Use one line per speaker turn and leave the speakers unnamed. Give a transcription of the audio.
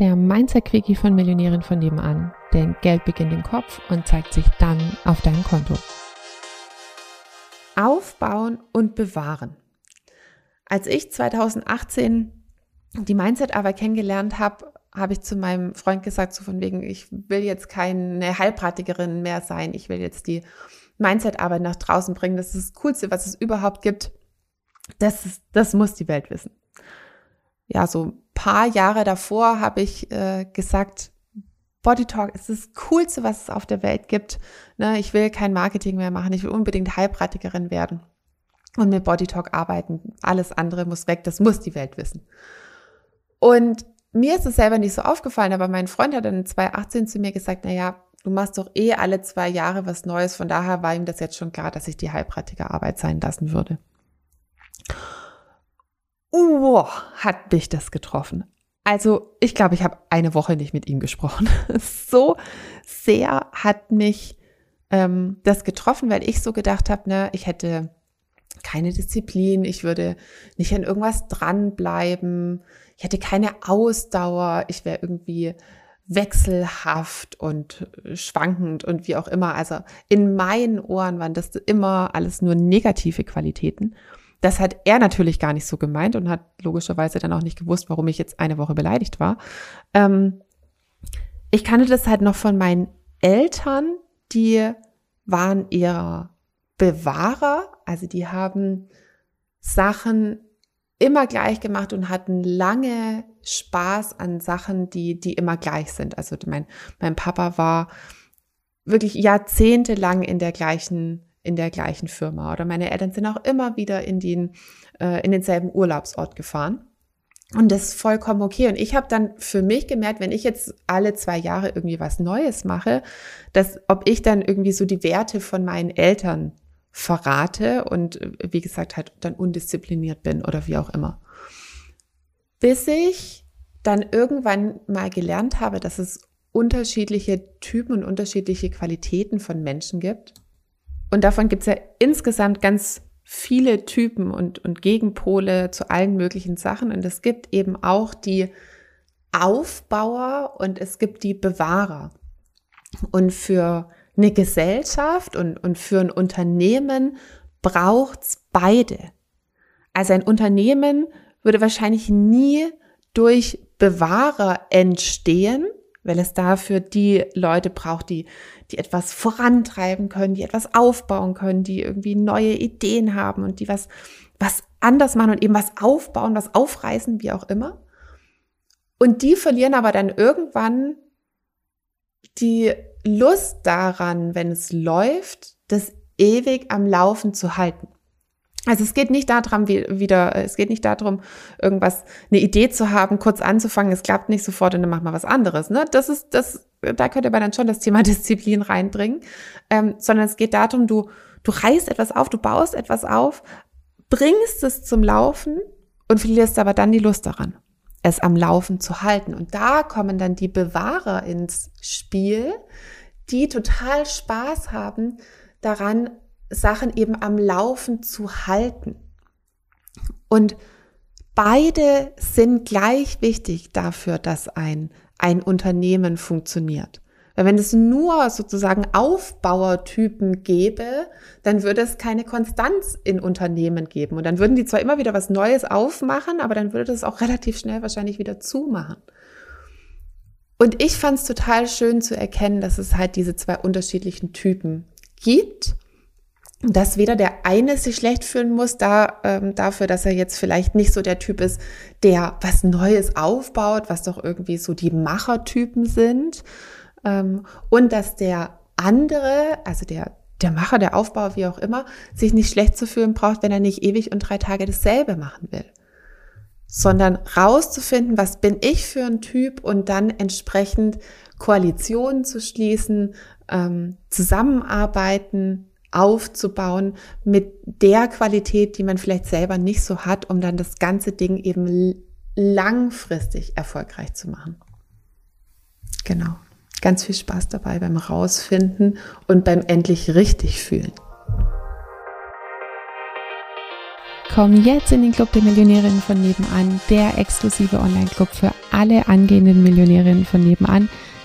der Mindset-Quickie von Millionären von nebenan. Denn Geld beginnt im Kopf und zeigt sich dann auf deinem Konto.
Aufbauen und bewahren. Als ich 2018 die Mindset-Arbeit kennengelernt habe, habe ich zu meinem Freund gesagt, so von wegen, ich will jetzt keine Heilpraktikerin mehr sein, ich will jetzt die Mindset-Arbeit nach draußen bringen. Das ist das Coolste, was es überhaupt gibt. Das, ist, das muss die Welt wissen. Ja, so paar Jahre davor habe ich äh, gesagt, Body Talk ist das Coolste, was es auf der Welt gibt. Ne, ich will kein Marketing mehr machen, ich will unbedingt Heilpraktikerin werden und mit Body Talk arbeiten. Alles andere muss weg, das muss die Welt wissen. Und mir ist es selber nicht so aufgefallen, aber mein Freund hat dann 2018 zu mir gesagt, na ja, du machst doch eh alle zwei Jahre was Neues. Von daher war ihm das jetzt schon klar, dass ich die Heilpraktikerarbeit sein lassen würde. Uh, hat mich das getroffen. Also ich glaube, ich habe eine Woche nicht mit ihm gesprochen. so sehr hat mich ähm, das getroffen, weil ich so gedacht habe, ne, ich hätte keine Disziplin, ich würde nicht an irgendwas dranbleiben, ich hätte keine Ausdauer, ich wäre irgendwie wechselhaft und schwankend und wie auch immer. Also in meinen Ohren waren das immer alles nur negative Qualitäten. Das hat er natürlich gar nicht so gemeint und hat logischerweise dann auch nicht gewusst, warum ich jetzt eine Woche beleidigt war. Ähm, ich kannte das halt noch von meinen Eltern, die waren eher Bewahrer, also die haben Sachen immer gleich gemacht und hatten lange Spaß an Sachen, die, die immer gleich sind. Also mein, mein Papa war wirklich jahrzehntelang in der gleichen, in der gleichen Firma. Oder meine Eltern sind auch immer wieder in den, äh, in denselben Urlaubsort gefahren. Und das ist vollkommen okay. Und ich habe dann für mich gemerkt, wenn ich jetzt alle zwei Jahre irgendwie was Neues mache, dass ob ich dann irgendwie so die Werte von meinen Eltern verrate und wie gesagt halt dann undiszipliniert bin oder wie auch immer. Bis ich dann irgendwann mal gelernt habe, dass es unterschiedliche Typen und unterschiedliche Qualitäten von Menschen gibt. Und davon gibt es ja insgesamt ganz viele Typen und, und Gegenpole zu allen möglichen Sachen. Und es gibt eben auch die Aufbauer und es gibt die Bewahrer. Und für eine Gesellschaft und, und für ein Unternehmen braucht's beide. Also ein Unternehmen würde wahrscheinlich nie durch Bewahrer entstehen, weil es dafür die Leute braucht, die, die etwas vorantreiben können, die etwas aufbauen können, die irgendwie neue Ideen haben und die was, was anders machen und eben was aufbauen, was aufreißen, wie auch immer. Und die verlieren aber dann irgendwann die Lust daran, wenn es läuft, das ewig am Laufen zu halten. Also es geht nicht darum, wie, wieder, es geht nicht darum, irgendwas, eine Idee zu haben, kurz anzufangen, es klappt nicht sofort und dann macht man was anderes. Ne? Das ist, das, da könnt ihr aber dann schon das Thema Disziplin reinbringen. Ähm, sondern es geht darum, du, du reißt etwas auf, du baust etwas auf, bringst es zum Laufen und verlierst aber dann die Lust daran es am Laufen zu halten. Und da kommen dann die Bewahrer ins Spiel, die total Spaß haben daran, Sachen eben am Laufen zu halten. Und beide sind gleich wichtig dafür, dass ein, ein Unternehmen funktioniert. Weil wenn es nur sozusagen Aufbauertypen gäbe, dann würde es keine Konstanz in Unternehmen geben. Und dann würden die zwar immer wieder was Neues aufmachen, aber dann würde das auch relativ schnell wahrscheinlich wieder zumachen. Und ich fand es total schön zu erkennen, dass es halt diese zwei unterschiedlichen Typen gibt. Dass weder der eine sich schlecht fühlen muss, da, ähm, dafür, dass er jetzt vielleicht nicht so der Typ ist, der was Neues aufbaut, was doch irgendwie so die Machertypen sind, ähm, und dass der andere, also der, der Macher, der Aufbauer, wie auch immer, sich nicht schlecht zu fühlen braucht, wenn er nicht ewig und drei Tage dasselbe machen will. Sondern rauszufinden, was bin ich für ein Typ und dann entsprechend Koalitionen zu schließen, ähm, zusammenarbeiten, aufzubauen mit der Qualität, die man vielleicht selber nicht so hat, um dann das ganze Ding eben langfristig erfolgreich zu machen. Genau ganz viel Spaß dabei beim Rausfinden und beim endlich richtig fühlen.
Komm jetzt in den Club der Millionärinnen von nebenan, der exklusive Online-Club für alle angehenden Millionärinnen von nebenan,